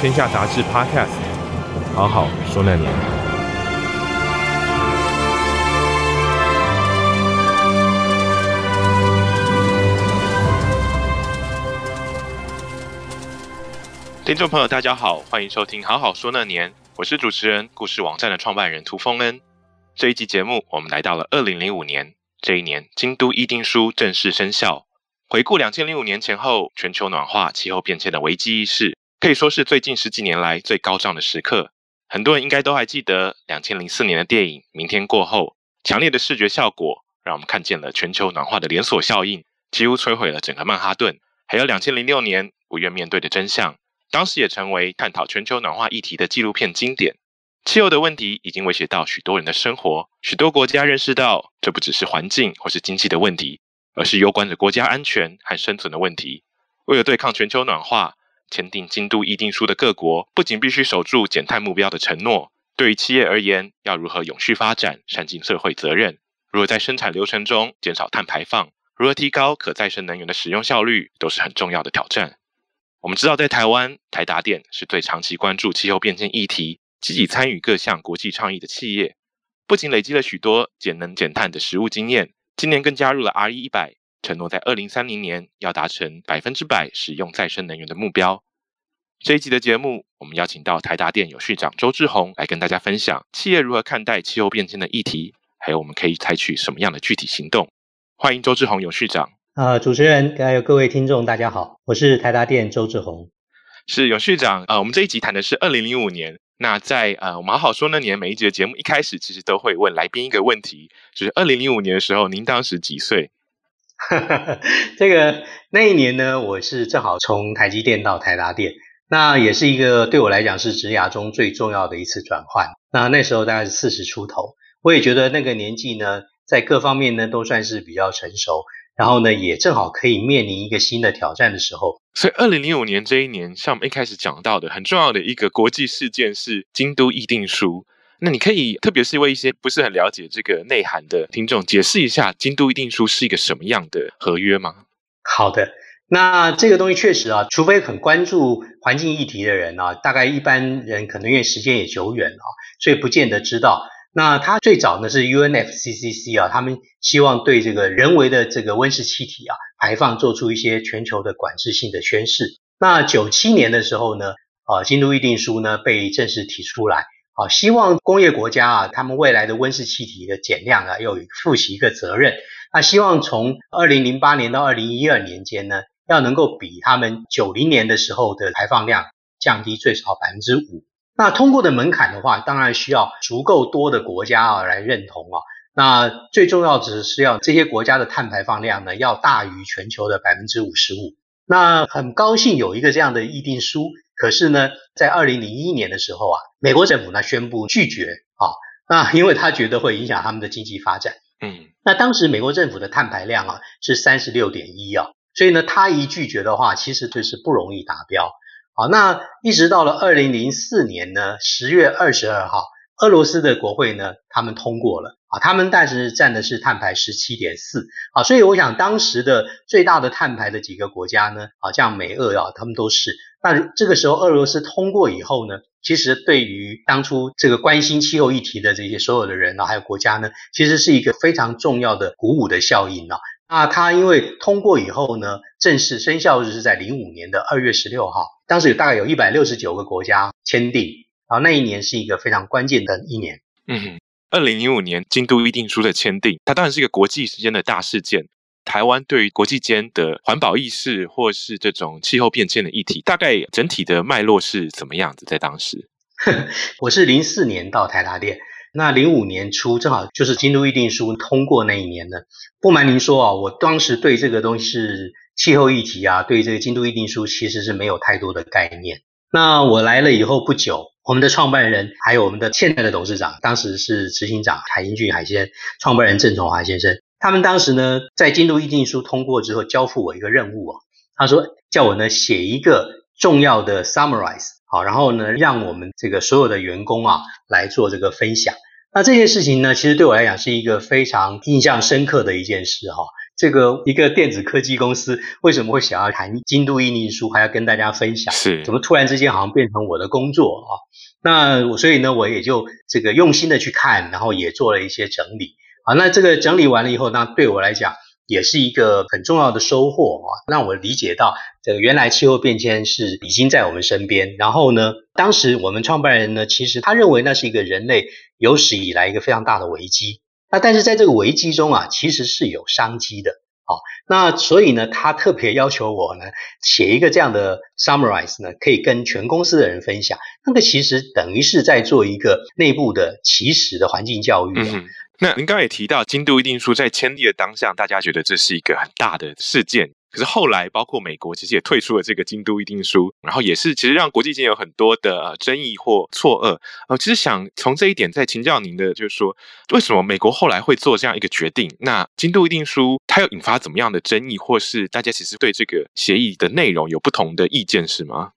天下杂志 Podcast，好好说那年。听众朋友，大家好，欢迎收听《好好说那年》，我是主持人，故事网站的创办人涂丰恩。这一集节目，我们来到了二零零五年，这一年，京都议定书正式生效。回顾两千零五年前后，全球暖化、气候变迁的危机意识。可以说是最近十几年来最高涨的时刻。很多人应该都还记得两千零四年的电影《明天过后》，强烈的视觉效果让我们看见了全球暖化的连锁效应，几乎摧毁了整个曼哈顿。还有两千零六年不愿面对的真相，当时也成为探讨全球暖化议题的纪录片经典。气候的问题已经威胁到许多人的生活，许多国家认识到这不只是环境或是经济的问题，而是攸关着国家安全和生存的问题。为了对抗全球暖化，签订京都议定书的各国不仅必须守住减碳目标的承诺，对于企业而言，要如何永续发展、善尽社会责任，如何在生产流程中减少碳排放，如何提高可再生能源的使用效率，都是很重要的挑战。我们知道，在台湾，台达电是最长期关注气候变迁议题、积极参与各项国际倡议的企业，不仅累积了许多节能减碳的实务经验，今年更加入了 RE100。承诺在二零三零年要达成百分之百使用再生能源的目标。这一集的节目，我们邀请到台达电永续长周志宏来跟大家分享企业如何看待气候变迁的议题，还有我们可以采取什么样的具体行动。欢迎周志宏永续长。呃，主持人还有各位听众，大家好，我是台达电周志宏。是永续长。呃，我们这一集谈的是二零零五年。那在呃，我们好好说那年每一集的节目一开始，其实都会问来宾一个问题，就是二零零五年的时候，您当时几岁？这个那一年呢，我是正好从台积电到台达电，那也是一个对我来讲是职涯中最重要的一次转换。那那时候大概是四十出头，我也觉得那个年纪呢，在各方面呢都算是比较成熟，然后呢也正好可以面临一个新的挑战的时候。所以，二零零五年这一年，像我们一开始讲到的，很重要的一个国际事件是京都议定书。那你可以，特别是为一些不是很了解这个内涵的听众，解释一下京都议定书是一个什么样的合约吗？好的，那这个东西确实啊，除非很关注环境议题的人啊，大概一般人可能因为时间也久远啊，所以不见得知道。那它最早呢是 UNFCCC 啊，他们希望对这个人为的这个温室气体啊排放做出一些全球的管制性的宣示。那九七年的时候呢，啊，京都议定书呢被正式提出来。好，希望工业国家啊，他们未来的温室气体的减量啊，要负起一个责任。那希望从二零零八年到二零一二年间呢，要能够比他们九零年的时候的排放量降低最少百分之五。那通过的门槛的话，当然需要足够多的国家啊来认同啊。那最重要只是要这些国家的碳排放量呢，要大于全球的百分之五十五。那很高兴有一个这样的议定书。可是呢，在二零零一年的时候啊，美国政府呢宣布拒绝啊，那因为他觉得会影响他们的经济发展。嗯，那当时美国政府的碳排量啊是三十六点一啊，所以呢，他一拒绝的话，其实就是不容易达标。好，那一直到了二零零四年呢，十月二十二号，俄罗斯的国会呢，他们通过了啊，他们但是占的是碳排十七点四啊，所以我想当时的最大的碳排的几个国家呢，啊，像美俄啊，他们都是。那这个时候，俄罗斯通过以后呢，其实对于当初这个关心气候议题的这些所有的人呢，还有国家呢，其实是一个非常重要的鼓舞的效应啊。那它因为通过以后呢，正式生效日是在零五年的二月十六号，当时有大概有一百六十九个国家签订，啊，那一年是一个非常关键的一年。嗯，二零零五年京都议定书的签订，它当然是一个国际时间的大事件。台湾对于国际间的环保意识，或是这种气候变迁的议题，大概整体的脉络是怎么样子？在当时，我是零四年到台达电，那零五年初正好就是京都议定书通过那一年呢。不瞒您说啊，我当时对这个东西气候议题啊，对这个京都议定书其实是没有太多的概念。那我来了以后不久，我们的创办人还有我们的现在的董事长，当时是执行长海英俊海先，创办人郑崇华先生，他们当时呢在京都议定书通过之后，交付我一个任务啊，他说叫我呢写一个重要的 summarize。好，然后呢，让我们这个所有的员工啊来做这个分享。那这件事情呢，其实对我来讲是一个非常印象深刻的一件事哈。这个一个电子科技公司为什么会想要谈京都议定书，还要跟大家分享？是，怎么突然之间好像变成我的工作啊？那我所以呢，我也就这个用心的去看，然后也做了一些整理。好，那这个整理完了以后，那对我来讲。也是一个很重要的收获啊，让我理解到这个原来气候变迁是已经在我们身边。然后呢，当时我们创办人呢，其实他认为那是一个人类有史以来一个非常大的危机。那但是在这个危机中啊，其实是有商机的。好，那所以呢，他特别要求我呢，写一个这样的 summarize 呢，可以跟全公司的人分享。那个其实等于是在做一个内部的起始的环境教育。嗯那您刚刚也提到，京都议定书在签订的当下，大家觉得这是一个很大的事件。可是后来，包括美国其实也退出了这个京都议定书，然后也是其实让国际间有很多的呃争议或错愕。呃，其实想从这一点再请教您的，就是说，为什么美国后来会做这样一个决定？那京都议定书它又引发怎么样的争议，或是大家其实对这个协议的内容有不同的意见是吗？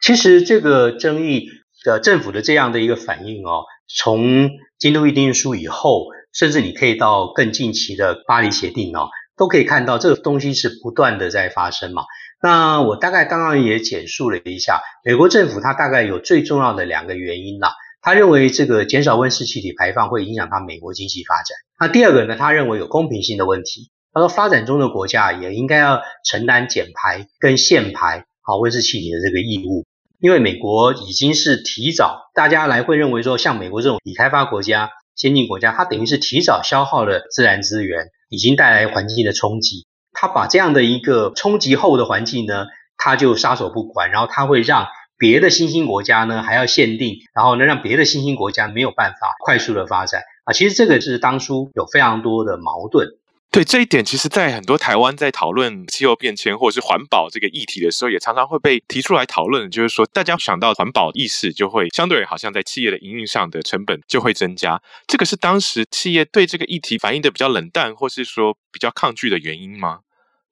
其实这个争议的政府的这样的一个反应哦，从京都议定书以后。甚至你可以到更近期的巴黎协定哦，都可以看到这个东西是不断的在发生嘛。那我大概刚刚也简述了一下，美国政府它大概有最重要的两个原因啦。他认为这个减少温室气体排放会影响到美国经济发展。那第二个呢，他认为有公平性的问题。他说发展中的国家也应该要承担减排跟限排好温室气体的这个义务，因为美国已经是提早，大家来会认为说，像美国这种已开发国家。先进国家，它等于是提早消耗了自然资源，已经带来环境的冲击。它把这样的一个冲击后的环境呢，它就撒手不管，然后它会让别的新兴国家呢还要限定，然后呢让别的新兴国家没有办法快速的发展啊。其实这个是当初有非常多的矛盾。对这一点，其实，在很多台湾在讨论气候变迁或者是环保这个议题的时候，也常常会被提出来讨论。就是说，大家想到环保意识，就会相对好像在企业的营运上的成本就会增加。这个是当时企业对这个议题反应的比较冷淡，或是说比较抗拒的原因吗？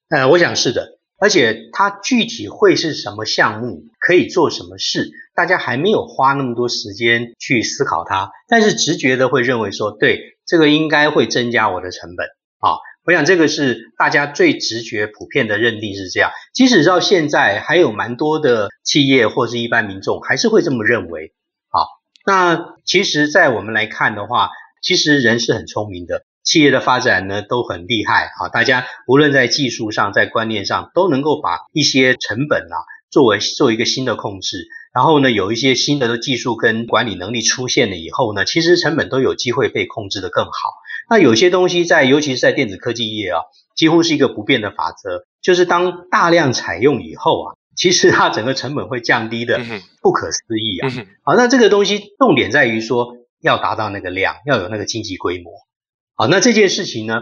呃，我想是的。而且它具体会是什么项目，可以做什么事，大家还没有花那么多时间去思考它，但是直觉的会认为说，对，这个应该会增加我的成本啊。我想这个是大家最直觉、普遍的认定是这样。即使到现在，还有蛮多的企业或是一般民众还是会这么认为。好，那其实，在我们来看的话，其实人是很聪明的，企业的发展呢都很厉害。好，大家无论在技术上、在观念上，都能够把一些成本啊作为做一个新的控制。然后呢，有一些新的技术跟管理能力出现了以后呢，其实成本都有机会被控制得更好。那有些东西在，尤其是在电子科技业啊，几乎是一个不变的法则，就是当大量采用以后啊，其实它整个成本会降低的不可思议啊。好，那这个东西重点在于说要达到那个量，要有那个经济规模。好，那这件事情呢，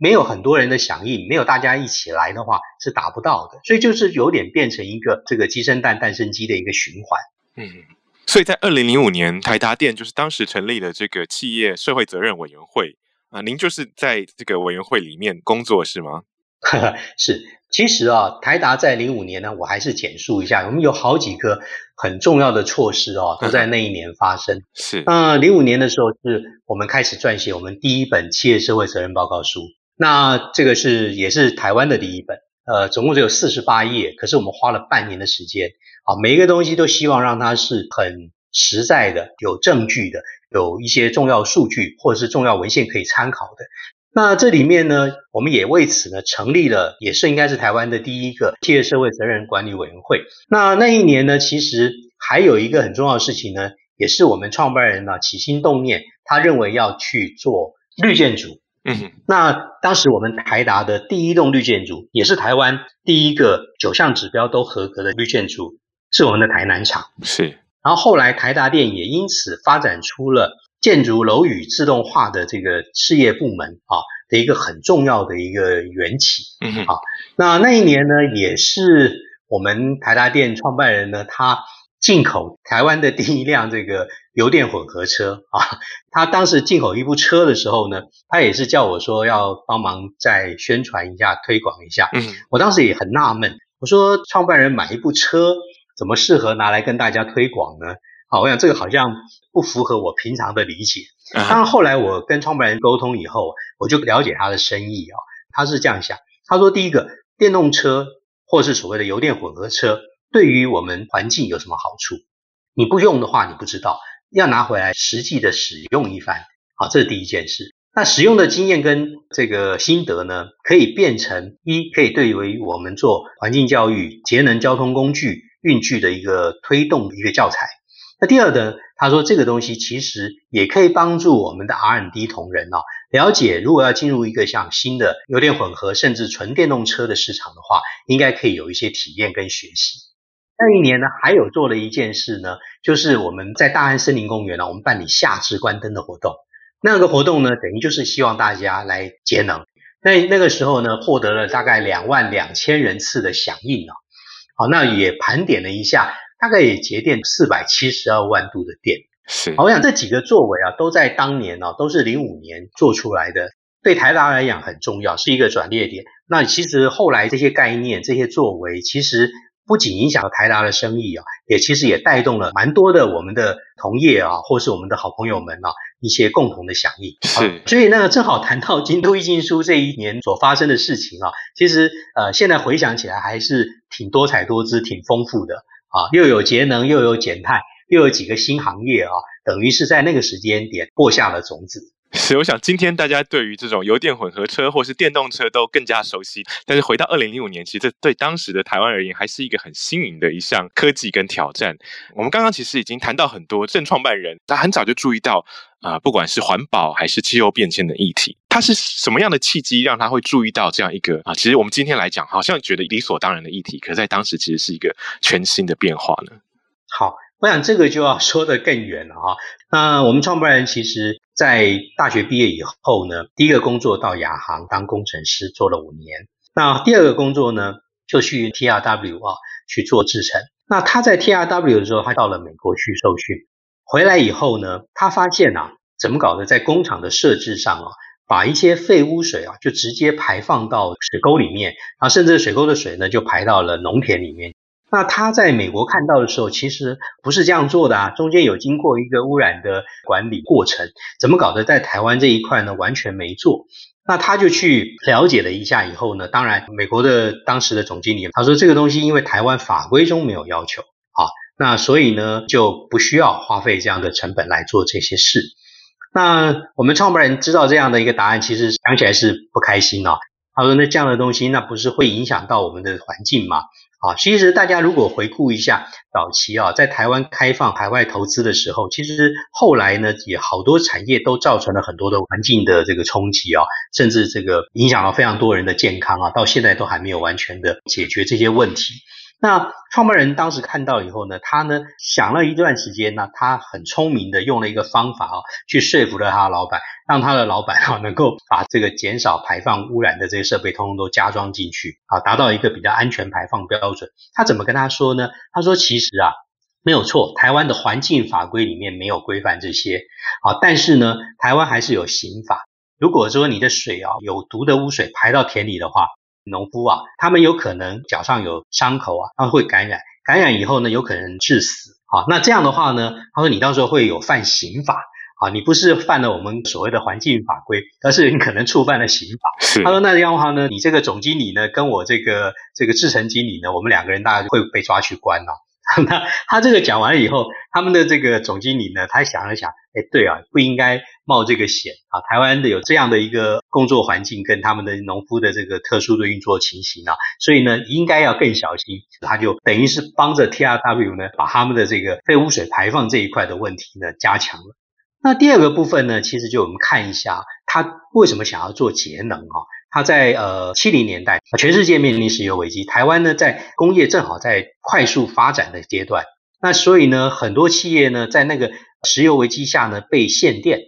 没有很多人的响应，没有大家一起来的话，是达不到的。所以就是有点变成一个这个鸡生蛋，蛋生鸡的一个循环。嗯，所以在二零零五年，台达电就是当时成立了这个企业社会责任委员会。啊，您就是在这个委员会里面工作是吗？是，其实啊，台达在零五年呢，我还是简述一下，我们有好几个很重要的措施哦，都在那一年发生。是，那零五年的时候，是我们开始撰写我们第一本企业社会责任报告书。那这个是也是台湾的第一本，呃，总共只有四十八页，可是我们花了半年的时间，啊，每一个东西都希望让它是很实在的、有证据的。有一些重要数据或者是重要文献可以参考的。那这里面呢，我们也为此呢成立了，也是应该是台湾的第一个企业社会责任管理委员会。那那一年呢，其实还有一个很重要的事情呢，也是我们创办人呢起心动念，他认为要去做绿建筑。嗯哼。那当时我们台达的第一栋绿建筑，也是台湾第一个九项指标都合格的绿建筑，是我们的台南厂。是。然后后来台达电也因此发展出了建筑楼宇自动化的这个事业部门啊的一个很重要的一个缘起。嗯哼，啊，那那一年呢，也是我们台达电创办人呢，他进口台湾的第一辆这个油电混合车啊。他当时进口一部车的时候呢，他也是叫我说要帮忙再宣传一下、推广一下。嗯，我当时也很纳闷，我说创办人买一部车，怎么适合拿来跟大家推广呢？好，我想这个好像不符合我平常的理解。当然后来我跟创办人沟通以后，我就了解他的深意啊。他是这样想，他说第一个，电动车或是所谓的油电混合车，对于我们环境有什么好处？你不用的话，你不知道，要拿回来实际的使用一番。好，这是第一件事。那使用的经验跟这个心得呢，可以变成一，可以对于我们做环境教育、节能交通工具运具的一个推动一个教材。那第二呢，他说这个东西其实也可以帮助我们的 R&D 同仁啊，了解如果要进入一个像新的油电混合甚至纯电动车的市场的话，应该可以有一些体验跟学习。那一年呢，还有做了一件事呢，就是我们在大安森林公园呢，我们办理夏至关灯的活动。那个活动呢，等于就是希望大家来节能。那那个时候呢，获得了大概两万两千人次的响应啊。好，那也盘点了一下。大概也节电四百七十二万度的电，是。好，我想这几个作为啊，都在当年啊，都是零五年做出来的，对台达来讲很重要，是一个转捩点。那其实后来这些概念、这些作为，其实不仅影响了台达的生意啊，也其实也带动了蛮多的我们的同业啊，或是我们的好朋友们啊，一些共同的响应。是。所以呢，正好谈到京都议定书这一年所发生的事情啊，其实呃，现在回想起来还是挺多彩多姿、挺丰富的。啊，又有节能，又有减碳，又有几个新行业啊，等于是在那个时间点播下了种子。是，我想今天大家对于这种油电混合车或是电动车都更加熟悉。但是回到二零零五年，其实这对当时的台湾而言，还是一个很新颖的一项科技跟挑战。我们刚刚其实已经谈到很多正创办人，他很早就注意到啊、不管是环保还是气候变迁的议题，他是什么样的契机让他会注意到这样一个啊？其实我们今天来讲，好像觉得理所当然的议题，可在当时其实是一个全新的变化呢。好。我想这个就要 说得更远了啊。那我们创办人其实，在大学毕业以后呢，第一个工作到亚航当工程师做了五年。那第二个工作呢，就去 TRW 啊去做制程。那他在 TRW 的时候，他到了美国去受训。回来以后呢，他发现啊，怎么搞的，在工厂的设置上啊，把一些废污水啊，就直接排放到水沟里面，啊，甚至水沟的水呢，就排到了农田里面。那他在美国看到的时候，其实不是这样做的啊，中间有经过一个污染的管理过程，怎么搞的？在台湾这一块呢，完全没做。那他就去了解了一下以后呢，当然美国的当时的总经理他说，这个东西因为台湾法规中没有要求啊，那所以呢就不需要花费这样的成本来做这些事。那我们创办人知道这样的一个答案，其实想起来是不开心啊。他说，那这样的东西，那不是会影响到我们的环境吗？啊，其实大家如果回顾一下早期啊，在台湾开放海外投资的时候，其实后来呢，也好多产业都造成了很多的环境的这个冲击啊，甚至这个影响了非常多人的健康啊，到现在都还没有完全的解决这些问题。那创办人当时看到以后呢，他呢想了一段时间呢，他很聪明的用了一个方法啊，去说服了他的老板，让他的老板啊能够把这个减少排放污染的这些设备通通都加装进去啊，达到一个比较安全排放标准。他怎么跟他说呢？他说其实啊没有错，台湾的环境法规里面没有规范这些好，但是呢，台湾还是有刑法。如果说你的水啊有毒的污水排到田里的话，农夫啊，他们有可能脚上有伤口啊，他们会感染，感染以后呢，有可能致死啊。那这样的话呢，他说你到时候会有犯刑法啊，你不是犯了我们所谓的环境法规，而是你可能触犯了刑法。他说那这样的话呢，你这个总经理呢，跟我这个这个制程经理呢，我们两个人大概会被抓去关了。那他这个讲完了以后，他们的这个总经理呢，他想了想，哎，对啊，不应该冒这个险啊。台湾的有这样的一个工作环境，跟他们的农夫的这个特殊的运作情形啊，所以呢，应该要更小心。他就等于是帮着 TRW 呢，把他们的这个废污水排放这一块的问题呢，加强了。那第二个部分呢，其实就我们看一下，他为什么想要做节能啊？他在呃七零年代，全世界面临石油危机，台湾呢在工业正好在快速发展的阶段，那所以呢很多企业呢在那个石油危机下呢被限电，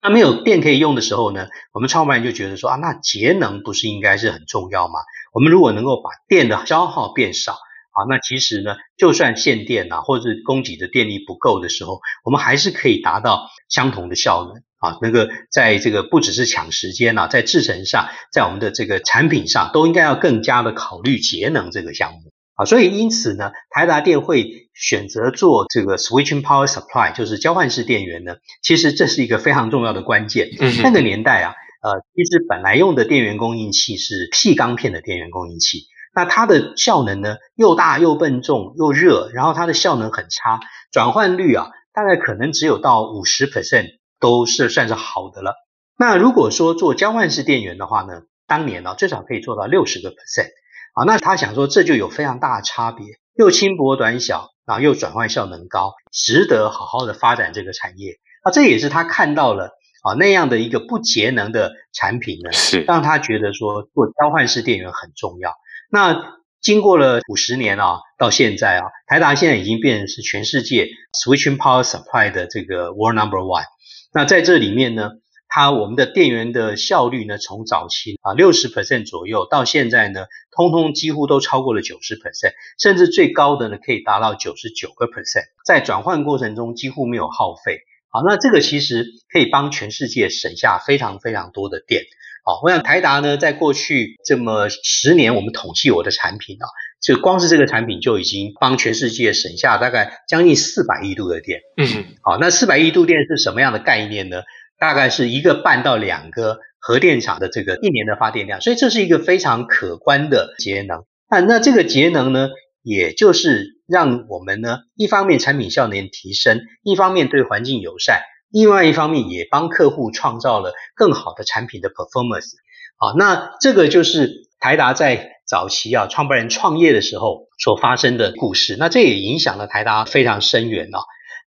那没有电可以用的时候呢，我们创办人就觉得说啊，那节能不是应该是很重要吗？我们如果能够把电的消耗变少啊，那其实呢，就算限电啊，或者是供给的电力不够的时候，我们还是可以达到相同的效能。啊，那个在这个不只是抢时间啊，在制程上，在我们的这个产品上，都应该要更加的考虑节能这个项目啊。所以因此呢，台达电会选择做这个 switching power supply，就是交换式电源呢。其实这是一个非常重要的关键。嗯，那个年代啊，呃，其实本来用的电源供应器是矽钢片的电源供应器，那它的效能呢又大又笨重又热，然后它的效能很差，转换率啊大概可能只有到五十 percent。都是算是好的了。那如果说做交换式电源的话呢，当年呢最少可以做到六十个 percent 啊。那他想说这就有非常大的差别，又轻薄短小，然后又转换效能高，值得好好的发展这个产业。啊，这也是他看到了啊那样的一个不节能的产品呢，是让他觉得说做交换式电源很重要。那经过了五十年啊，到现在啊，台达现在已经变成是全世界 switching power supply 的这个 world number one。那在这里面呢，它我们的电源的效率呢，从早期啊六十 percent 左右，到现在呢，通通几乎都超过了九十 percent，甚至最高的呢可以达到九十九个 percent，在转换过程中几乎没有耗费。好，那这个其实可以帮全世界省下非常非常多的电。好，我想台达呢，在过去这么十年，我们统计我的产品啊，就光是这个产品就已经帮全世界省下大概将近四百亿度的电。嗯，好，那四百亿度电是什么样的概念呢？大概是一个半到两个核电厂的这个一年的发电量，所以这是一个非常可观的节能。那那这个节能呢，也就是让我们呢，一方面产品效能提升，一方面对环境友善。另外一方面也帮客户创造了更好的产品的 performance，啊，那这个就是台达在早期啊创办人创业的时候所发生的故事，那这也影响了台达非常深远啊。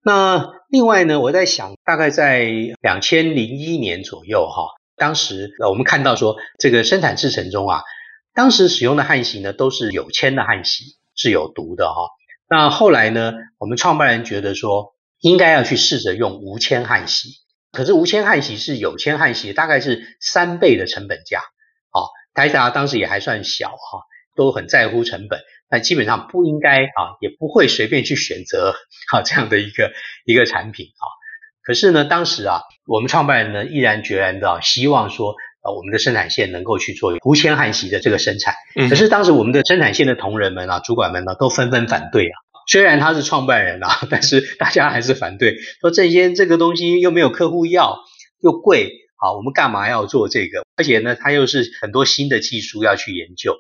那另外呢，我在想，大概在两千零一年左右哈，当时我们看到说这个生产制程中啊，当时使用的焊锡呢都是有铅的焊锡，是有毒的哈。那后来呢，我们创办人觉得说。应该要去试着用无铅焊锡，可是无铅焊锡是有铅焊锡大概是三倍的成本价。啊，台达当时也还算小哈，都很在乎成本，但基本上不应该啊，也不会随便去选择啊这样的一个一个产品啊。可是呢，当时啊，我们创办人呢毅然决然的希望说，呃，我们的生产线能够去做无铅焊锡的这个生产。可是当时我们的生产线的同仁们啊，主管们呢都纷纷反对啊。虽然他是创办人啊，但是大家还是反对，说这些这个东西又没有客户要，又贵，好，我们干嘛要做这个？而且呢，他又是很多新的技术要去研究。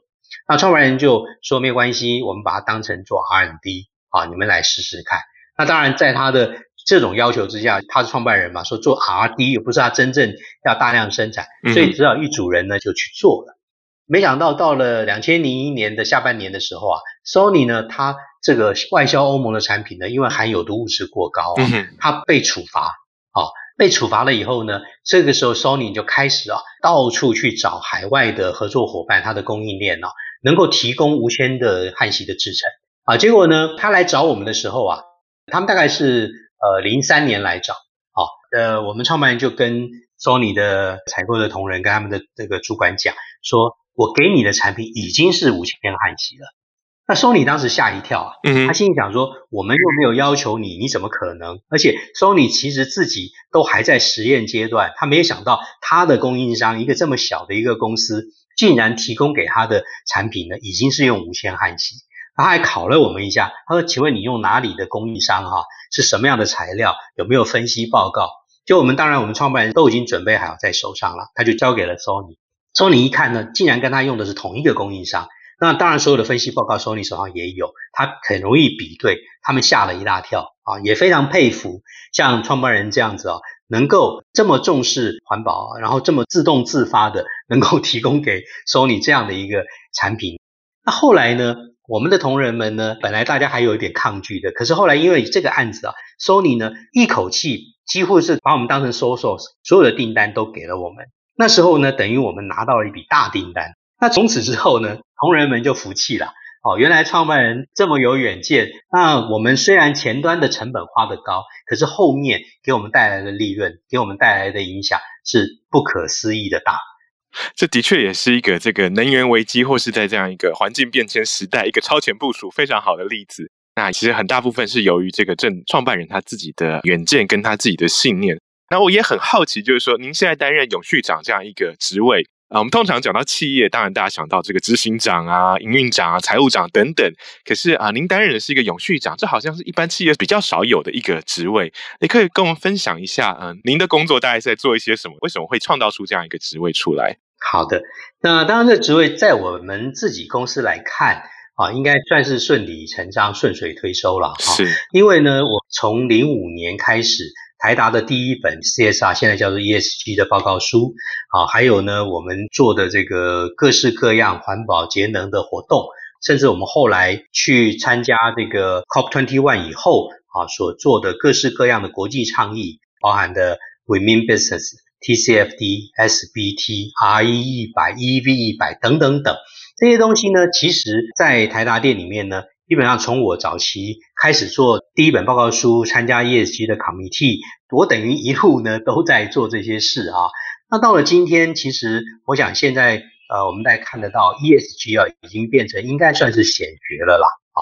那创办人就说没关系，我们把它当成做 R&D，啊，你们来试试看。那当然，在他的这种要求之下，他是创办人嘛，说做 R&D 又不是他真正要大量生产，所以只好一组人呢就去做了。没想到到了两千零一年的下半年的时候啊，Sony 呢，它这个外销欧盟的产品呢，因为含有毒物质过高啊，它被处罚啊，被处罚了以后呢，这个时候 Sony 就开始啊，到处去找海外的合作伙伴，它的供应链啊，能够提供无铅的焊锡的制成啊。结果呢，他来找我们的时候啊，他们大概是呃零三年来找啊，呃，我们创办人就跟 Sony 的采购的同仁跟他们的这个主管讲说。我给你的产品已经是无铅焊锡了，那 Sony 当时吓一跳啊，他心里想说，我们又没有要求你，你怎么可能？而且 Sony 其实自己都还在实验阶段，他没有想到他的供应商一个这么小的一个公司，竟然提供给他的产品呢，已经是用无铅焊锡。他还考了我们一下，他说，请问你用哪里的供应商哈？是什么样的材料？有没有分析报告？就我们当然我们创办人都已经准备好在手上了，他就交给了 Sony。Sony 一看呢，竟然跟他用的是同一个供应商，那当然所有的分析报告 Sony 手上也有，他很容易比对，他们吓了一大跳啊，也非常佩服像创办人这样子啊，能够这么重视环保，然后这么自动自发的能够提供给 Sony 这样的一个产品。那后来呢，我们的同仁们呢，本来大家还有一点抗拒的，可是后来因为这个案子啊，Sony 呢一口气几乎是把我们当成 sole source，所有的订单都给了我们。那时候呢，等于我们拿到了一笔大订单。那从此之后呢，同仁们就服气了哦，原来创办人这么有远见。那我们虽然前端的成本花得高，可是后面给我们带来的利润，给我们带来的影响是不可思议的大。这的确也是一个这个能源危机或是在这样一个环境变迁时代一个超前部署非常好的例子。那其实很大部分是由于这个正创办人他自己的远见跟他自己的信念。那我也很好奇，就是说您现在担任永续长这样一个职位。啊，我们通常讲到企业，当然大家想到这个执行长啊、营运长啊、财务长等等。可是啊，您担任的是一个永续长，这好像是一般企业比较少有的一个职位。你可以跟我们分享一下，嗯，您的工作大概是在做一些什么？为什么会创造出这样一个职位出来？好的，那当然，这职位在我们自己公司来看啊，应该算是顺理成章、顺水推舟了。是，因为呢，我从零五年开始。台达的第一本 CSR，现在叫做 ESG 的报告书啊，还有呢，我们做的这个各式各样环保节能的活动，甚至我们后来去参加这个 COP21 以后啊，所做的各式各样的国际倡议，包含的 Women Business、TCFD、SBT、RE 一百、EV 一百等等等这些东西呢，其实在台达店里面呢。基本上从我早期开始做第一本报告书，参加 ESG 的 committee，我等于一路呢都在做这些事啊。那到了今天，其实我想现在呃，我们大家看得到 ESG 啊，已经变成应该算是显学了啦啊。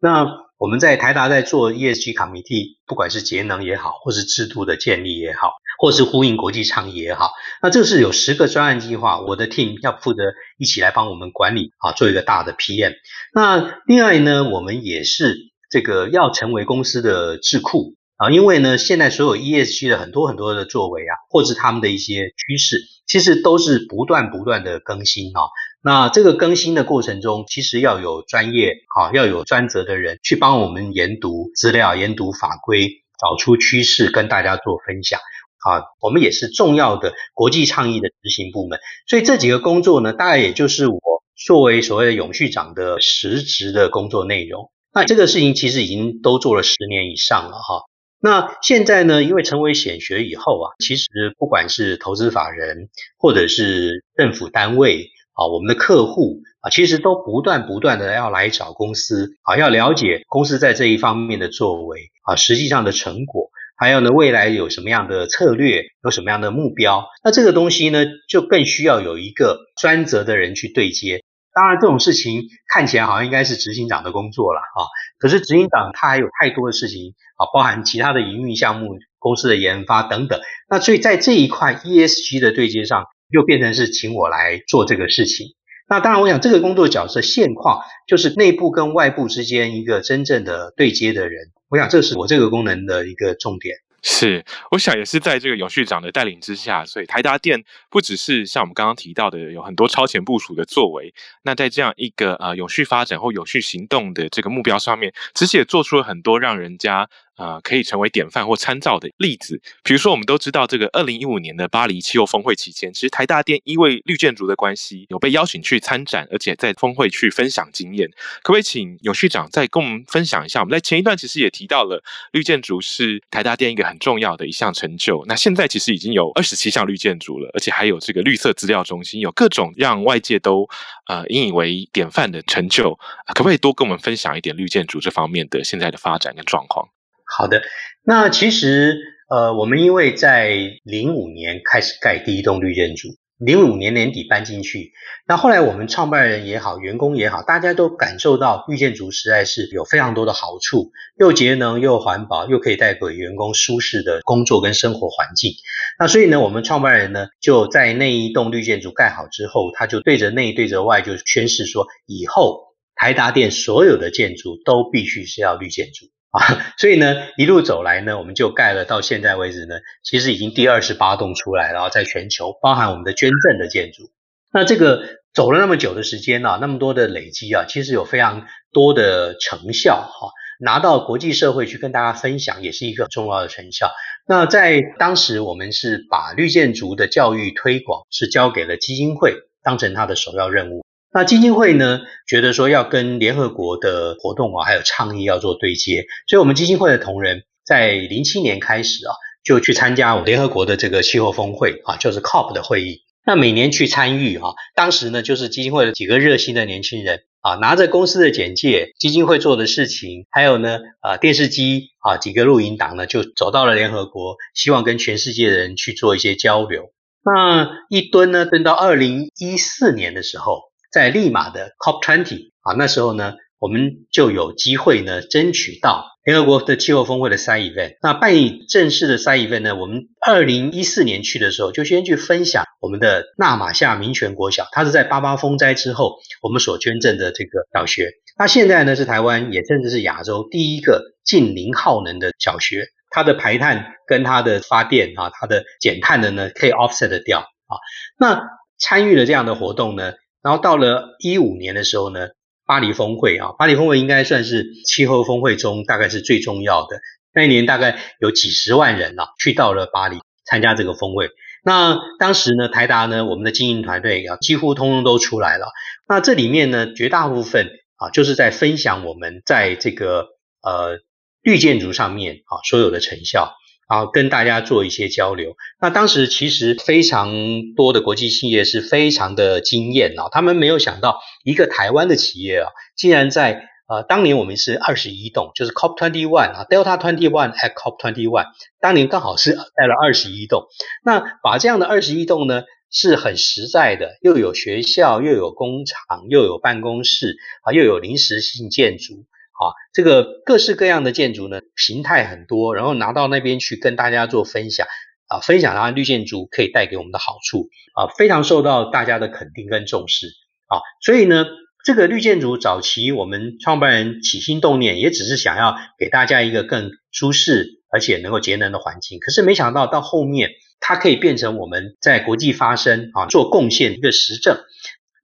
那我们在台达在做 ESG committee，不管是节能也好，或是制度的建立也好，或是呼应国际倡议也好，那这是有十个专案计划，我的 team 要负责一起来帮我们管理啊，做一个大的 PM。那另外呢，我们也是这个要成为公司的智库啊，因为呢，现在所有 ESG 的很多很多的作为啊，或是他们的一些趋势，其实都是不断不断的更新啊。那这个更新的过程中，其实要有专业啊，要有专责的人去帮我们研读资料、研读法规，找出趋势跟大家做分享啊。我们也是重要的国际倡议的执行部门，所以这几个工作呢，大概也就是我作为所谓的永续长的实质的工作内容。那这个事情其实已经都做了十年以上了哈。那现在呢，因为成为显学以后啊，其实不管是投资法人或者是政府单位。啊，我们的客户啊，其实都不断不断的要来找公司啊，要了解公司在这一方面的作为啊，实际上的成果，还有呢，未来有什么样的策略，有什么样的目标，那这个东西呢，就更需要有一个专责的人去对接。当然，这种事情看起来好像应该是执行长的工作了啊，可是执行长他还有太多的事情啊，包含其他的营运项目、公司的研发等等。那所以在这一块 ESG 的对接上，又变成是请我来做这个事情，那当然，我想这个工作角色现况就是内部跟外部之间一个真正的对接的人，我想这是我这个功能的一个重点。是，我想也是在这个永续长的带领之下，所以台达电不只是像我们刚刚提到的有很多超前部署的作为，那在这样一个呃永续发展或永续行动的这个目标上面，其实也做出了很多让人家。呃，可以成为典范或参照的例子。比如说，我们都知道，这个二零一五年的巴黎气候峰会期间，其实台大电因为绿建筑的关系，有被邀请去参展，而且在峰会去分享经验。可不可以请永续长再跟我们分享一下？我们在前一段其实也提到了绿建筑是台大电一个很重要的一项成就。那现在其实已经有二十七项绿建筑了，而且还有这个绿色资料中心，有各种让外界都呃引以为典范的成就。可不可以多跟我们分享一点绿建筑这方面的现在的发展跟状况？好的，那其实呃，我们因为在零五年开始盖第一栋绿建筑，零五年年底搬进去，那后来我们创办人也好，员工也好，大家都感受到绿建筑实在是有非常多的好处，又节能又环保，又可以带给员工舒适的工作跟生活环境。那所以呢，我们创办人呢就在那一栋绿建筑盖好之后，他就对着内对着外就宣誓说，以后台达电所有的建筑都必须是要绿建筑。啊，所以呢，一路走来呢，我们就盖了到现在为止呢，其实已经第二十八栋出来了，然后在全球包含我们的捐赠的建筑。那这个走了那么久的时间啊，那么多的累积啊，其实有非常多的成效哈，拿到国际社会去跟大家分享，也是一个重要的成效。那在当时，我们是把绿建筑的教育推广是交给了基金会，当成它的首要任务。那基金会呢，觉得说要跟联合国的活动啊，还有倡议要做对接，所以我们基金会的同仁在零七年开始啊，就去参加联合国的这个气候峰会啊，就是 COP 的会议。那每年去参与啊，当时呢，就是基金会的几个热心的年轻人啊，拿着公司的简介、基金会做的事情，还有呢，啊，电视机啊，几个录影档呢，就走到了联合国，希望跟全世界的人去做一些交流。那一蹲呢，蹲到二零一四年的时候，在利马的 COP20 啊，那时候呢，我们就有机会呢，争取到。联合国的气候峰会的 side event，那办理正式的 side event 呢，我们二零一四年去的时候，就先去分享我们的纳玛夏民权国小，它是在八八风灾之后我们所捐赠的这个小学。那现在呢，是台湾也甚至是亚洲第一个近零耗能的小学，它的排碳跟它的发电啊，它的减碳的呢可以 offset 掉啊。那参与了这样的活动呢，然后到了一五年的时候呢。巴黎峰会啊，巴黎峰会应该算是气候峰会中大概是最重要的。那一年大概有几十万人啊，去到了巴黎参加这个峰会。那当时呢，台达呢，我们的经营团队啊，几乎通通都出来了。那这里面呢，绝大部分啊，就是在分享我们在这个呃绿建筑上面啊所有的成效。啊，跟大家做一些交流。那当时其实非常多的国际企业是非常的惊艳啊，他们没有想到一个台湾的企业啊，竟然在呃当年我们是二十一栋，就是 COP twenty one 啊，Delta twenty one at COP twenty one，当年刚好是带了二十一栋。那把这样的二十一栋呢，是很实在的，又有学校，又有工厂，又有办公室啊，又有临时性建筑。啊，这个各式各样的建筑呢，形态很多，然后拿到那边去跟大家做分享啊，分享它绿建筑可以带给我们的好处啊，非常受到大家的肯定跟重视啊，所以呢，这个绿建筑早期我们创办人起心动念，也只是想要给大家一个更舒适而且能够节能的环境，可是没想到到后面它可以变成我们在国际发声啊，做贡献一个实证。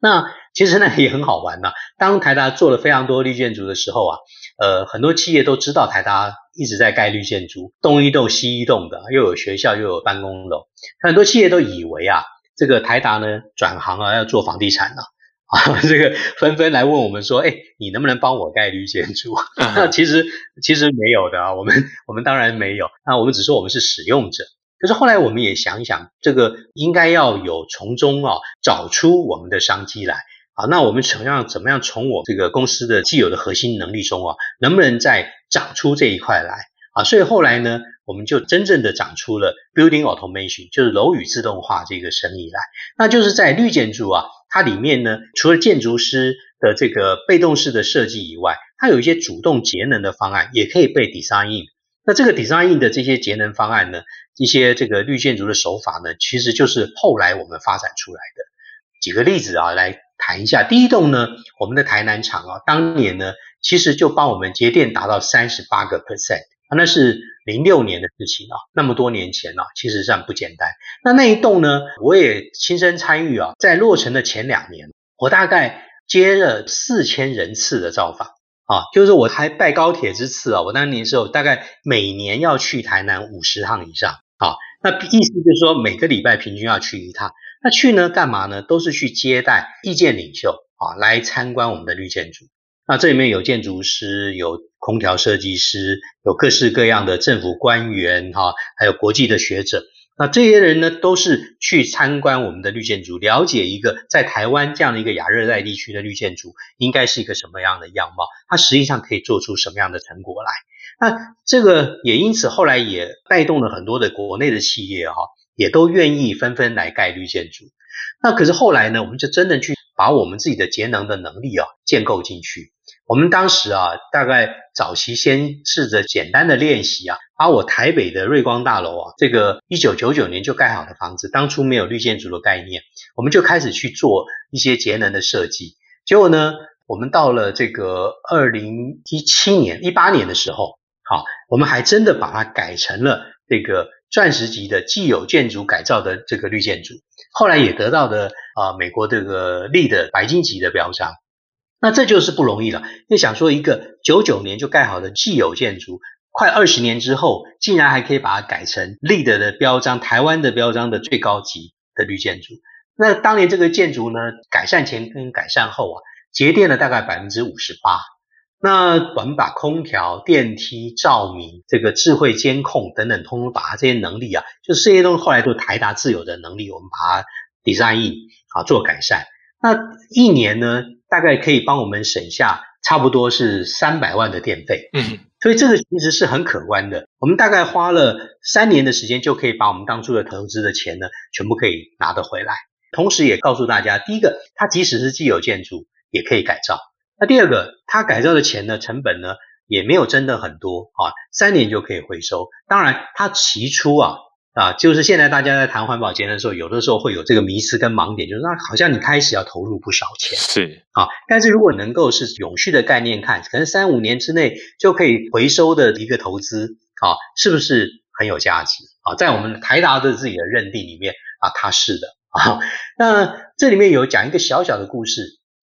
那其实呢也很好玩呐、当台达做了非常多绿建筑的时候啊，呃，很多企业都知道台达一直在盖绿建筑，东一栋西一栋的，又有学校又有办公楼，很多企业都以为啊，这个台达呢转行啊要做房地产了啊，这个纷纷来问我们说，哎，你能不能帮我盖绿建筑？那其实其实没有的啊，我们 我们当然没有，那我们只说我们是使用者。可是后来我们也想一想，这个应该要有从中啊找出我们的商机来。啊。那我们怎么样怎么样从我这个公司的既有的核心能力中啊，能不能再长出这一块来啊？所以后来呢，我们就真正的长出了 Building Automation，就是楼宇自动化这个生意来。那就是在绿建筑啊，它里面呢，除了建筑师的这个被动式的设计以外，它有一些主动节能的方案，也可以被 design in。那这个 design in 的这些节能方案呢，一些这个绿建筑的手法呢，其实就是后来我们发展出来的。举个例子啊，来谈一下。第一栋呢，我们的台南厂啊，当年呢，其实就帮我们节电达到三十八个 percent，啊那是零六年的事情啊，那么多年前啊，其实上不简单。那那一栋呢，我也亲身参与啊，在落成的前两年，我大概接了四千人次的造访。啊，就是我还拜高铁之赐啊，我当年时候大概每年要去台南五十趟以上，啊，那意思就是说每个礼拜平均要去一趟。那去呢干嘛呢？都是去接待意见领袖啊，来参观我们的绿建筑。那这里面有建筑师，有空调设计师，有各式各样的政府官员哈，还有国际的学者。那这些人呢，都是去参观我们的绿建筑，了解一个在台湾这样的一个亚热带地区的绿建筑应该是一个什么样的样貌，它实际上可以做出什么样的成果来。那这个也因此后来也带动了很多的国内的企业哈，也都愿意纷纷来盖绿建筑。那可是后来呢，我们就真的去把我们自己的节能的能力啊建构进去。我们当时啊，大概早期先试着简单的练习啊，把我台北的瑞光大楼啊，这个一九九九年就盖好的房子，当初没有绿建筑的概念，我们就开始去做一些节能的设计。结果呢，我们到了这个二零一七年、一八年的时候，好，我们还真的把它改成了这个钻石级的既有建筑改造的这个绿建筑，后来也得到的啊美国这个 LEED 白金级的标章。那这就是不容易了。就想说，一个九九年就盖好的既有建筑，快二十年之后，竟然还可以把它改成 LEED 的标章，台湾的标章的最高级的绿建筑。那当年这个建筑呢，改善前跟改善后啊，节电了大概百分之五十八。那我们把空调、电梯、照明、这个智慧监控等等，通通把它这些能力啊，就是这些东西后来都是台达自有的能力，我们把它 design in 啊做改善。那一年呢？大概可以帮我们省下差不多是三百万的电费。嗯，所以这个其实是很可观的。我们大概花了三年的时间，就可以把我们当初的投资的钱呢，全部可以拿得回来。同时也告诉大家，第一个，它即使是既有建筑也可以改造。那第二个，它改造的钱呢，成本呢也没有真的很多啊，三年就可以回收。当然，它起初啊。啊，就是现在大家在谈环保节能的时候，有的时候会有这个迷思跟盲点，就是那好像你开始要投入不少钱，是啊，但是如果能够是永续的概念看，可能三五年之内就可以回收的一个投资，啊，是不是很有价值？啊，在我们台达的自己的认定里面啊，它是的啊。那这里面有讲一个小小的故事，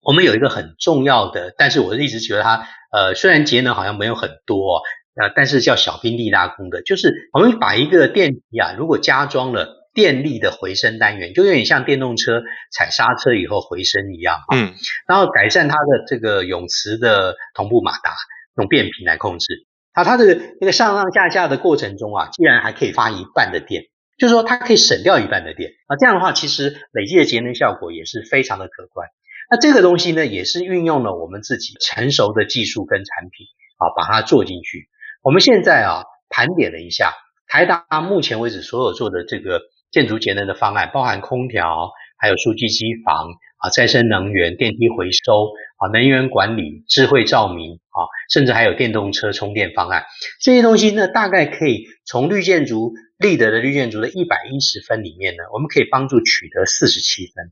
我们有一个很重要的，但是我一直觉得它，呃，虽然节能好像没有很多。呃，但是叫小兵立大功的，就是我们把一个电梯啊，如果加装了电力的回声单元，就有点像电动车踩刹车以后回声一样，嗯，然后改善它的这个泳池的同步马达，用变频来控制，啊，它这个那个上上下下的过程中啊，竟然还可以发一半的电，就是说它可以省掉一半的电，啊，这样的话其实累积的节能效果也是非常的可观。那这个东西呢，也是运用了我们自己成熟的技术跟产品啊，把它做进去。我们现在啊盘点了一下，台达目前为止所有做的这个建筑节能的方案，包含空调、还有数据机房啊、再生能源、电梯回收啊、能源管理、智慧照明啊，甚至还有电动车充电方案，这些东西呢，大概可以从绿建筑立德的绿建筑的一百一十分里面呢，我们可以帮助取得四十七分。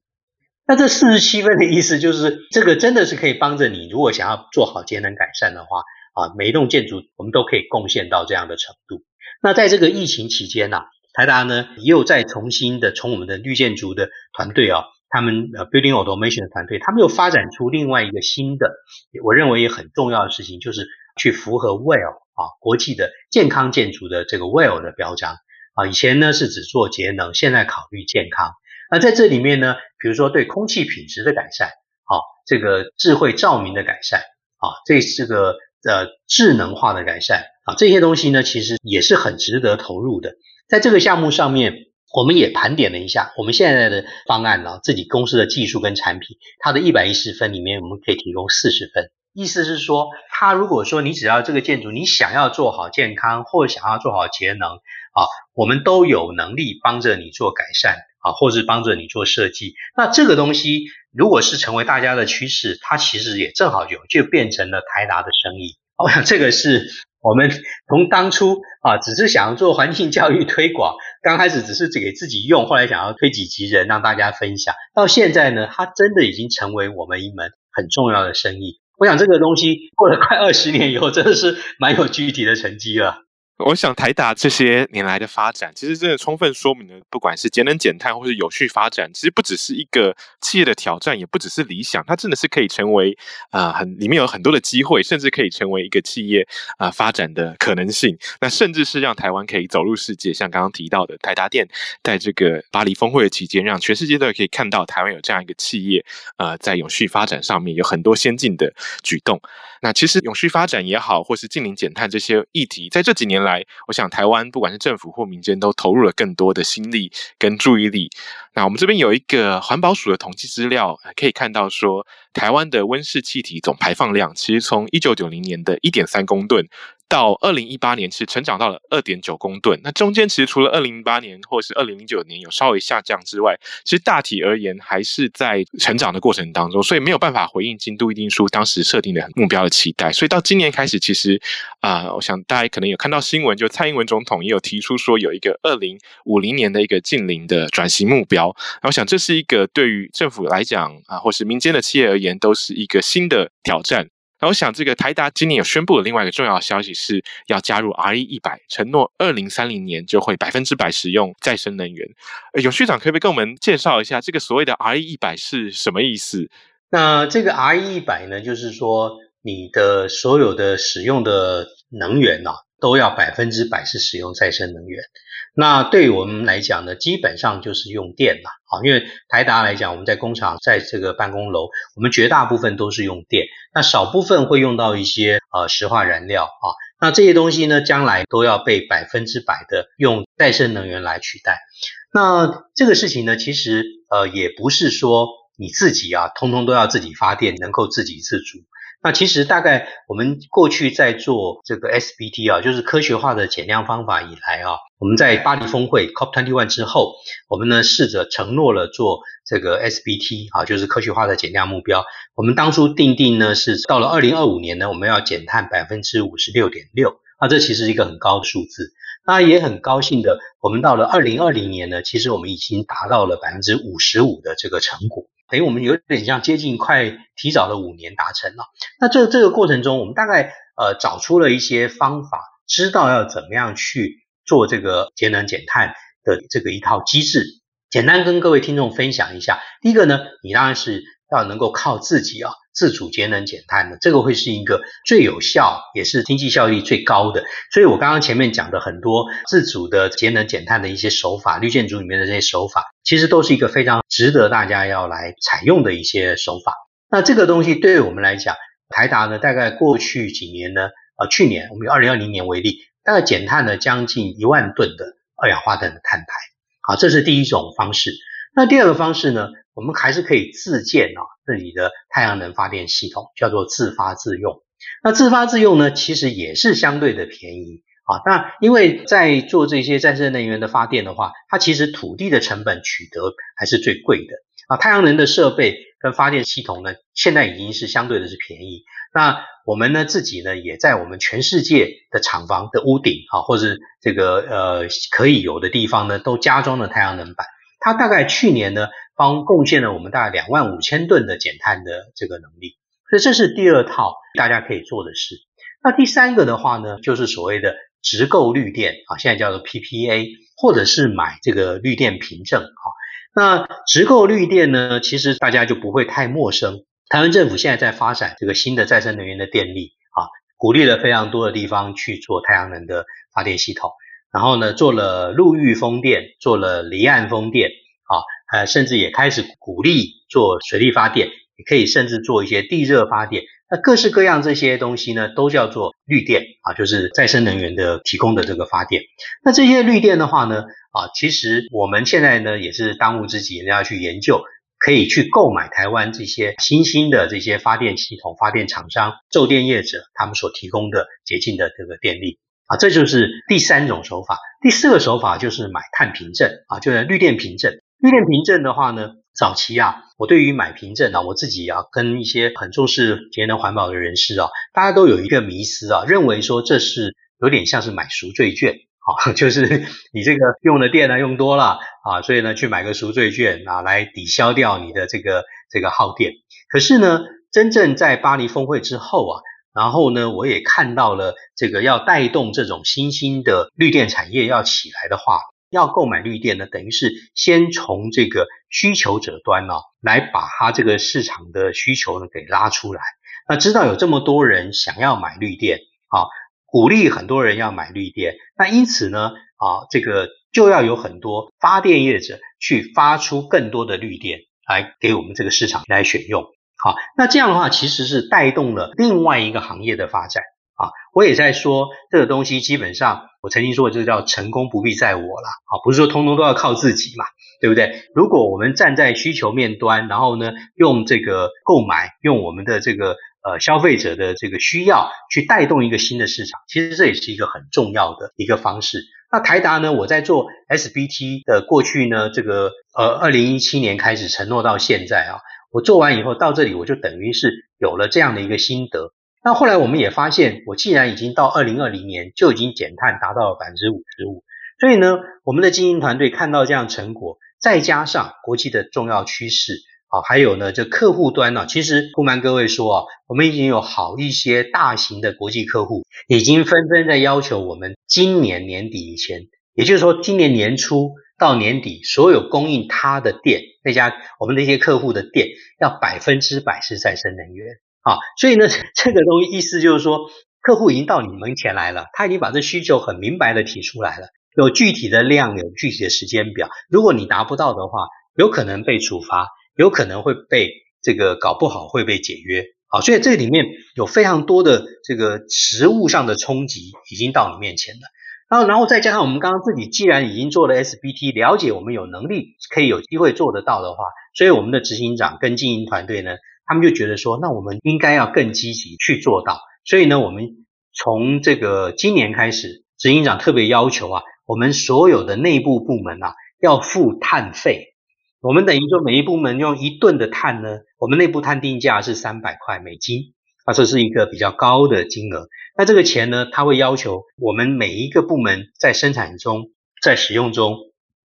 那这四十七分的意思就是，这个真的是可以帮着你，如果想要做好节能改善的话。啊，每一栋建筑我们都可以贡献到这样的程度。那在这个疫情期间呢、啊，台达呢也有再重新的从我们的绿建筑的团队啊，他们呃 Building Automation 的团队，他们又发展出另外一个新的，我认为也很重要的事情，就是去符合 WELL 啊国际的健康建筑的这个 WELL 的标章啊。以前呢是只做节能，现在考虑健康。那在这里面呢，比如说对空气品质的改善，啊，这个智慧照明的改善，啊，这是个。呃，智能化的改善啊，这些东西呢，其实也是很值得投入的。在这个项目上面，我们也盘点了一下，我们现在的方案呢，自己公司的技术跟产品，它的一百一十分里面，我们可以提供四十分。意思是说，它如果说你只要这个建筑，你想要做好健康，或者想要做好节能啊，我们都有能力帮着你做改善啊，或是帮着你做设计。那这个东西。如果是成为大家的趋势，它其实也正好就就变成了台达的生意。我想这个是我们从当初啊，只是想要做环境教育推广，刚开始只是给自己用，后来想要推己及人，让大家分享，到现在呢，它真的已经成为我们一门很重要的生意。我想这个东西过了快二十年以后，真的是蛮有具体的成绩了。我想台达这些年来的发展，其实真的充分说明了，不管是节能减碳或是有序发展，其实不只是一个企业的挑战，也不只是理想，它真的是可以成为啊、很里面有很多的机会，甚至可以成为一个企业啊、发展的可能性。那甚至是让台湾可以走入世界，像刚刚提到的台达电，在这个巴黎峰会的期间，让全世界都可以看到台湾有这样一个企业，呃，在永续发展上面有很多先进的举动。那其实永续发展也好，或是近零减碳这些议题，在这几年来，我想台湾不管是政府或民间都投入了更多的心力跟注意力。那我们这边有一个环保署的统计资料，可以看到说，台湾的温室气体总排放量，其实从一九九零年的一点三公吨。到二零一八年是成长到了二点九公吨，那中间其实除了二零零八年或是二零零九年有稍微下降之外，其实大体而言还是在成长的过程当中，所以没有办法回应京都议定书当时设定的目标的期待。所以到今年开始，其实啊、我想大家可能有看到新闻，就蔡英文总统也有提出说有一个二零五零年的一个近零的转型目标。那我想这是一个对于政府来讲啊，或是民间的企业而言，都是一个新的挑战。那我想，这个台达今年有宣布的另外一个重要消息是要加入 RE 一百承诺二零三零年就会百分之百使用再生能源。永旭长可不可以跟我们介绍一下这个所谓的 RE 一百是什么意思？那这个 RE 一百呢，就是说你的所有的使用的能源呐、啊，都要百分之百是使用再生能源。那对于我们来讲呢，基本上就是用电了啊，因为台达来讲，我们在工厂，在这个办公楼，我们绝大部分都是用电，那少部分会用到一些呃石化燃料啊，那这些东西呢，将来都要被百分之百的用再生能源来取代。那这个事情呢，其实呃也不是说你自己啊，通通都要自己发电，能够自给自足。那其实大概我们过去在做这个 SBT 啊，就是科学化的减量方法以来啊，我们在巴黎峰会 COP21 之后，我们呢试着承诺了做这个 SBT 啊，就是科学化的减量目标。我们当初定定呢是到了二零二五年呢，我们要减碳百分之五十六点六啊，这其实是一个很高的数字。那也很高兴的，我们到了二零二零年呢，其实我们已经达到了百分之五十五的这个成果。等于我们有点像接近快提早了五年达成了。那这这个过程中，我们大概呃找出了一些方法，知道要怎么样去做这个节能减碳的这个一套机制。简单跟各位听众分享一下。第一个呢，你当然是要能够靠自己啊，自主节能减碳的，这个会是一个最有效，也是经济效益最高的。所以我刚刚前面讲的很多自主的节能减碳的一些手法，绿建筑里面的这些手法，其实都是一个非常值得大家要来采用的一些手法。那这个东西对于我们来讲，台达呢，大概过去几年呢，呃，去年我们以二零二零年为例，大概减碳了将近一万吨的二氧化碳的碳排。好，这是第一种方式。那第二个方式呢，我们还是可以自建啊自己的太阳能发电系统，叫做自发自用。那自发自用呢，其实也是相对的便宜啊。那因为在做这些再生能源的发电的话，它其实土地的成本取得还是最贵的啊。太阳能的设备跟发电系统呢，现在已经是相对的是便宜。那我们呢自己呢，也在我们全世界的厂房的屋顶啊，或者这个呃可以有的地方呢，都加装了太阳能板。它大概去年呢，帮贡献了我们大概两万五千吨的减碳的这个能力，所以这是第二套大家可以做的事。那第三个的话呢，就是所谓的直购绿电啊，现在叫做 PPA，或者是买这个绿电凭证啊。那直购绿电呢，其实大家就不会太陌生。台湾政府现在在发展这个新的再生能源的电力啊，鼓励了非常多的地方去做太阳能的发电系统。然后呢，做了陆域风电，做了离岸风电，啊，呃，甚至也开始鼓励做水力发电，也可以甚至做一些地热发电。那各式各样这些东西呢，都叫做绿电啊，就是再生能源的提供的这个发电。那这些绿电的话呢，啊，其实我们现在呢也是当务之急，要去研究，可以去购买台湾这些新兴的这些发电系统、发电厂商、售电业者他们所提供的洁净的这个电力。啊，这就是第三种手法。第四个手法就是买碳凭证啊，就是绿电凭证。绿电凭证的话呢，早期啊，我对于买凭证啊，我自己啊，跟一些很重视节能环保的人士啊，大家都有一个迷思啊，认为说这是有点像是买赎罪券啊，就是你这个用的电呢用多了啊，所以呢去买个赎罪券啊，来抵消掉你的这个这个耗电。可是呢，真正在巴黎峰会之后啊。然后呢，我也看到了这个要带动这种新兴的绿电产业要起来的话，要购买绿电呢，等于是先从这个需求者端呢，来把它这个市场的需求呢给拉出来。那知道有这么多人想要买绿电啊，鼓励很多人要买绿电，那因此呢，啊，这个就要有很多发电业者去发出更多的绿电来给我们这个市场来选用。好，那这样的话其实是带动了另外一个行业的发展啊。我也在说这个东西，基本上我曾经说的就叫成功不必在我了啊，不是说通通都要靠自己嘛，对不对？如果我们站在需求面端，然后呢，用这个购买，用我们的这个呃消费者的这个需要去带动一个新的市场，其实这也是一个很重要的一个方式。那台达呢，我在做 SBT 的过去呢，这个呃二零一七年开始承诺到现在啊。我做完以后到这里，我就等于是有了这样的一个心得。那后来我们也发现，我既然已经到二零二零年就已经减碳达到了百分之五十五，所以呢，我们的经营团队看到这样成果，再加上国际的重要趋势啊，还有呢，这客户端呢、其实不瞒各位说啊，我们已经有好一些大型的国际客户已经纷纷在要求我们今年年底以前，也就是说今年年初。到年底，所有供应他的电，那家我们那些客户的电，要百分之百是再生能源啊。所以呢，这个东西意思就是说，客户已经到你门前来了，他已经把这需求很明白的提出来了，有具体的量，有具体的时间表。如果你达不到的话，有可能被处罚，有可能会被这个搞不好会被解约啊。所以这里面有非常多的这个实物上的冲击已经到你面前了。然后然后再加上我们刚刚自己既然已经做了 SBT，了解我们有能力可以有机会做得到的话，所以我们的执行长跟经营团队呢，他们就觉得说，那我们应该要更积极去做到。所以呢，我们从这个今年开始，执行长特别要求啊，我们所有的内部部门啊，要付碳费。我们等于说每一部门用一吨的碳呢，我们内部碳定价是三百块美金，啊，这是一个比较高的金额。那这个钱呢，他会要求我们每一个部门在生产中、在使用中，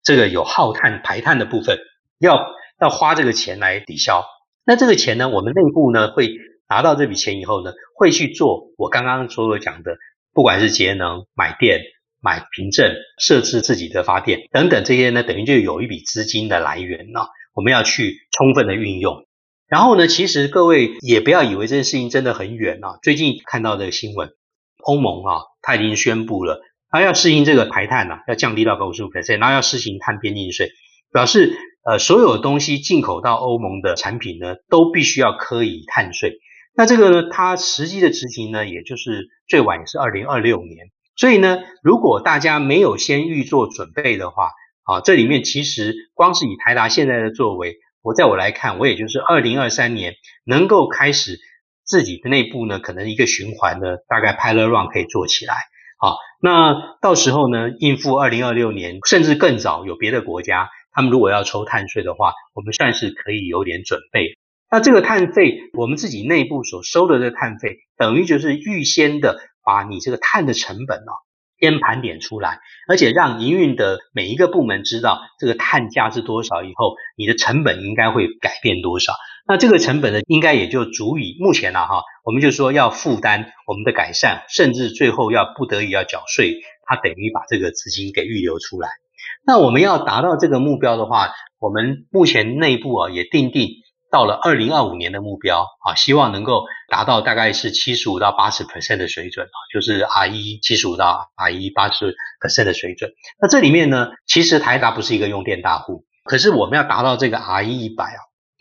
这个有耗碳排碳的部分，要要花这个钱来抵消。那这个钱呢，我们内部呢会拿到这笔钱以后呢，会去做我刚刚所有讲的，不管是节能、买电。买凭证、设置自己的发电等等这些呢，等于就有一笔资金的来源呢，我们要去充分的运用。然后呢，其实各位也不要以为这件事情真的很远啊。最近看到的新闻，欧盟啊，它已经宣布了，它要实行这个排碳啊，要降低到百分之五百分然后要实行碳边境税，表示呃所有东西进口到欧盟的产品呢，都必须要科以碳税。那这个呢，它实际的执行呢，也就是最晚也是二零二六年。所以呢，如果大家没有先预做准备的话，啊，这里面其实光是以台达现在的作为，我在我来看，我也就是二零二三年能够开始自己的内部呢，可能一个循环呢，大概 pilot run 可以做起来，啊，那到时候呢，应付二零二六年甚至更早有别的国家，他们如果要抽碳税的话，我们算是可以有点准备。那这个碳费，我们自己内部所收的这个碳费，等于就是预先的。把你这个碳的成本哦，先盘点出来，而且让营运的每一个部门知道这个碳价是多少以后，你的成本应该会改变多少。那这个成本呢，应该也就足以目前了哈，我们就说要负担我们的改善，甚至最后要不得已要缴税，它等于把这个资金给预留出来。那我们要达到这个目标的话，我们目前内部啊也定定。到了二零二五年的目标啊，希望能够达到大概是七十五到八十 percent 的水准啊，就是 RE 七十五到 RE 八十 percent 的水准。那这里面呢，其实台达不是一个用电大户，可是我们要达到这个 RE 一百啊，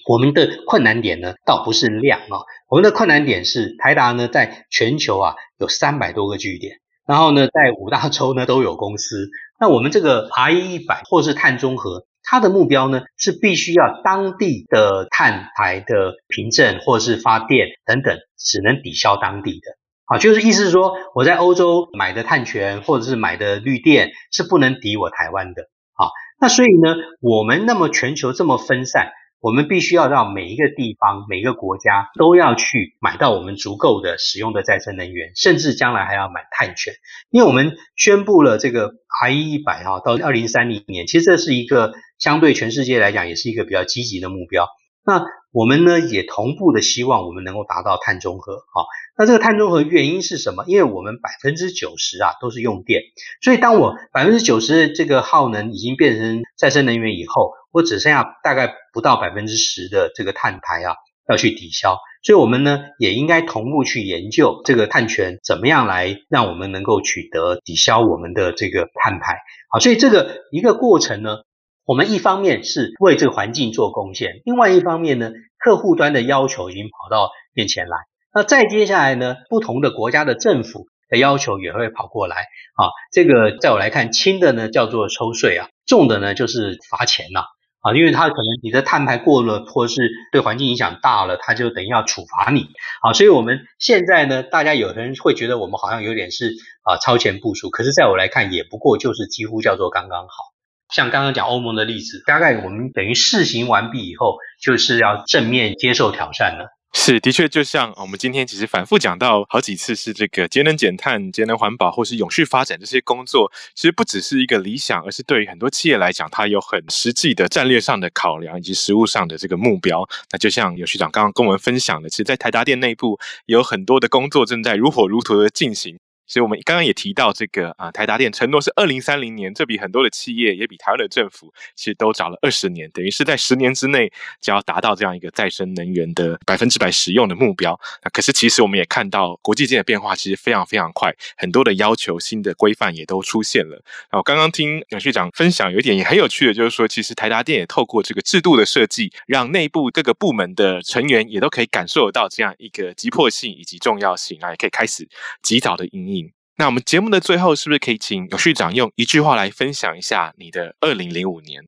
我们的困难点呢，倒不是量啊，我们的困难点是台达呢，在全球啊有三百多个据点，然后呢，在五大洲呢都有公司。那我们这个 RE 一百或是碳中和。它的目标呢，是必须要当地的碳排的凭证或是发电等等，只能抵消当地的。啊，就是意思是说，我在欧洲买的碳权或者是买的绿电是不能抵我台湾的。啊，那所以呢，我们那么全球这么分散。我们必须要让每一个地方、每一个国家都要去买到我们足够的使用的再生能源，甚至将来还要买碳权。因为我们宣布了这个 IE 一百哈，到二零三零年，其实这是一个相对全世界来讲也是一个比较积极的目标。那我们呢也同步的希望我们能够达到碳中和啊。那这个碳中和原因是什么？因为我们百分之九十啊都是用电，所以当我百分之九十的这个耗能已经变成再生能源以后，我只剩下大概不到百分之十的这个碳排啊，要去抵消，所以我们呢也应该同步去研究这个碳权怎么样来让我们能够取得抵消我们的这个碳排。好，所以这个一个过程呢，我们一方面是为这个环境做贡献，另外一方面呢，客户端的要求已经跑到面前来，那再接下来呢，不同的国家的政府的要求也会跑过来。啊，这个在我来看，轻的呢叫做抽税啊，重的呢就是罚钱呐。啊，因为它可能你的碳排过了，或是对环境影响大了，它就等于要处罚你。啊，所以我们现在呢，大家有的人会觉得我们好像有点是啊超前部署，可是在我来看，也不过就是几乎叫做刚刚好。像刚刚讲欧盟的例子，大概我们等于试行完毕以后，就是要正面接受挑战了。是，的确，就像我们今天其实反复讲到好几次，是这个节能减碳、节能环保或是永续发展这些工作，其实不只是一个理想，而是对于很多企业来讲，它有很实际的战略上的考量以及实务上的这个目标。那就像永续长刚刚跟我们分享的，其实，在台达电内部有很多的工作正在如火如荼的进行。所以我们刚刚也提到这个啊，台达电承诺是二零三零年，这比很多的企业，也比台湾的政府，其实都早了二十年，等于是在十年之内就要达到这样一个再生能源的百分之百使用的目标。那可是其实我们也看到国际间的变化其实非常非常快，很多的要求、新的规范也都出现了。那我刚刚听永续长分享，有一点也很有趣的，就是说其实台达电也透过这个制度的设计，让内部各个部门的成员也都可以感受到这样一个急迫性以及重要性，啊也可以开始及早的因应。那我们节目的最后，是不是可以请永续长用一句话来分享一下你的二零零五年？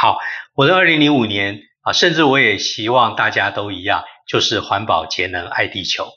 好，我的二零零五年啊，甚至我也希望大家都一样，就是环保、节能、爱地球。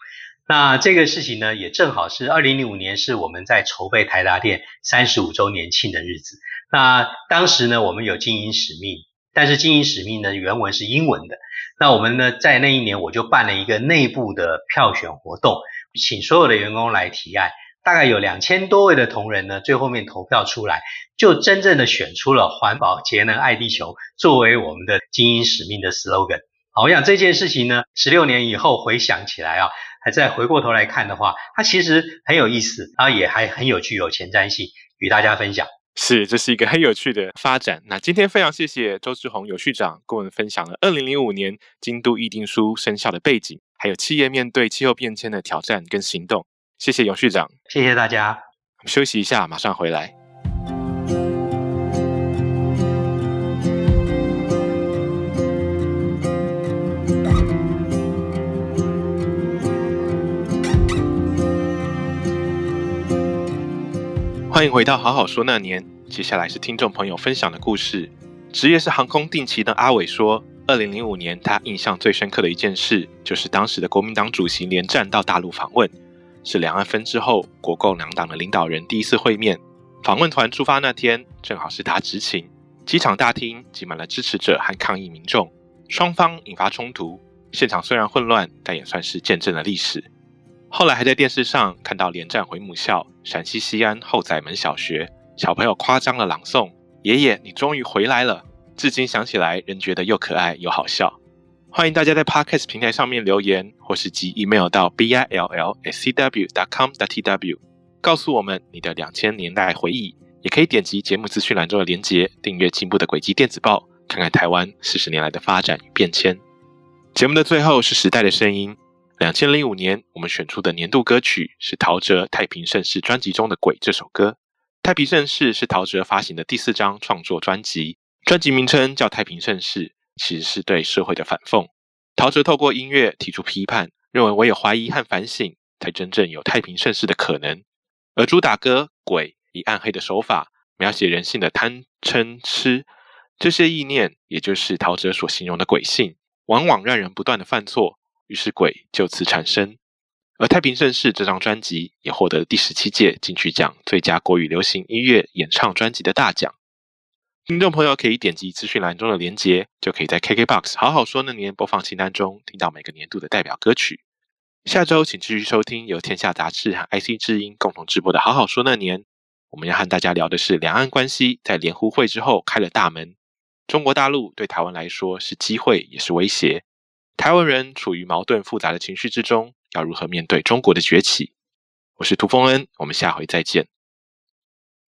那这个事情呢，也正好是二零零五年，是我们在筹备台达电三十五周年庆的日子。那当时呢，我们有经营使命，但是经营使命呢，原文是英文的。那我们呢，在那一年，我就办了一个内部的票选活动，请所有的员工来提案。大概有两千多位的同仁呢，最后面投票出来，就真正的选出了环保、节能、爱地球作为我们的经营使命的 slogan。好，我想这件事情呢，十六年以后回想起来啊，还再回过头来看的话，它其实很有意思，然后也还很有具有前瞻性，与大家分享。是，这是一个很有趣的发展。那今天非常谢谢周志宏有序长跟我们分享了二零零五年京都议定书生效的背景，还有企业面对气候变迁的挑战跟行动。谢谢永续长，谢谢大家。我们休息一下，马上回来。欢迎回到好好说那年，接下来是听众朋友分享的故事。职业是航空定期的阿伟说，二零零五年他印象最深刻的一件事，就是当时的国民党主席连战到大陆访问。是两岸分治后，国共两党的领导人第一次会面。访问团出发那天，正好是他执勤，机场大厅挤满了支持者和抗议民众，双方引发冲突。现场虽然混乱，但也算是见证了历史。后来还在电视上看到连战回母校陕西西安后宰门小学，小朋友夸张的朗诵：“爷爷，你终于回来了。”至今想起来，仍觉得又可爱又好笑。欢迎大家在 Podcast 平台上面留言，或是寄 email 到 bill@cw.com.tw，告诉我们你的两千年代回忆。也可以点击节目资讯栏中的连结，订阅进步的轨迹电子报，看看台湾四十年来的发展与变迁。节目的最后是时代的声音。两千零五年，我们选出的年度歌曲是陶喆《太平盛世》专辑中的《鬼》这首歌。《太平盛世》是陶喆发行的第四张创作专辑，专辑名称叫《太平盛世》。其实是对社会的反讽。陶喆透过音乐提出批判，认为唯有怀疑和反省，才真正有太平盛世的可能。而主打歌《鬼》以暗黑的手法描写人性的贪嗔痴，这些意念，也就是陶喆所形容的鬼性，往往让人不断的犯错，于是鬼就此产生。而《太平盛世》这张专辑也获得第十七届金曲奖最佳国语流行音乐演唱专辑的大奖。听众朋友可以点击资讯栏中的连结，就可以在 KKBOX 好好说那年播放清单中听到每个年度的代表歌曲。下周请继续收听由天下杂志和 IC 之音共同直播的好好说那年。我们要和大家聊的是两岸关系在联互会之后开了大门。中国大陆对台湾来说是机会也是威胁。台湾人处于矛盾复杂的情绪之中，要如何面对中国的崛起？我是涂峰恩，我们下回再见。